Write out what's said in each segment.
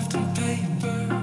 left on paper.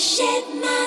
Shed my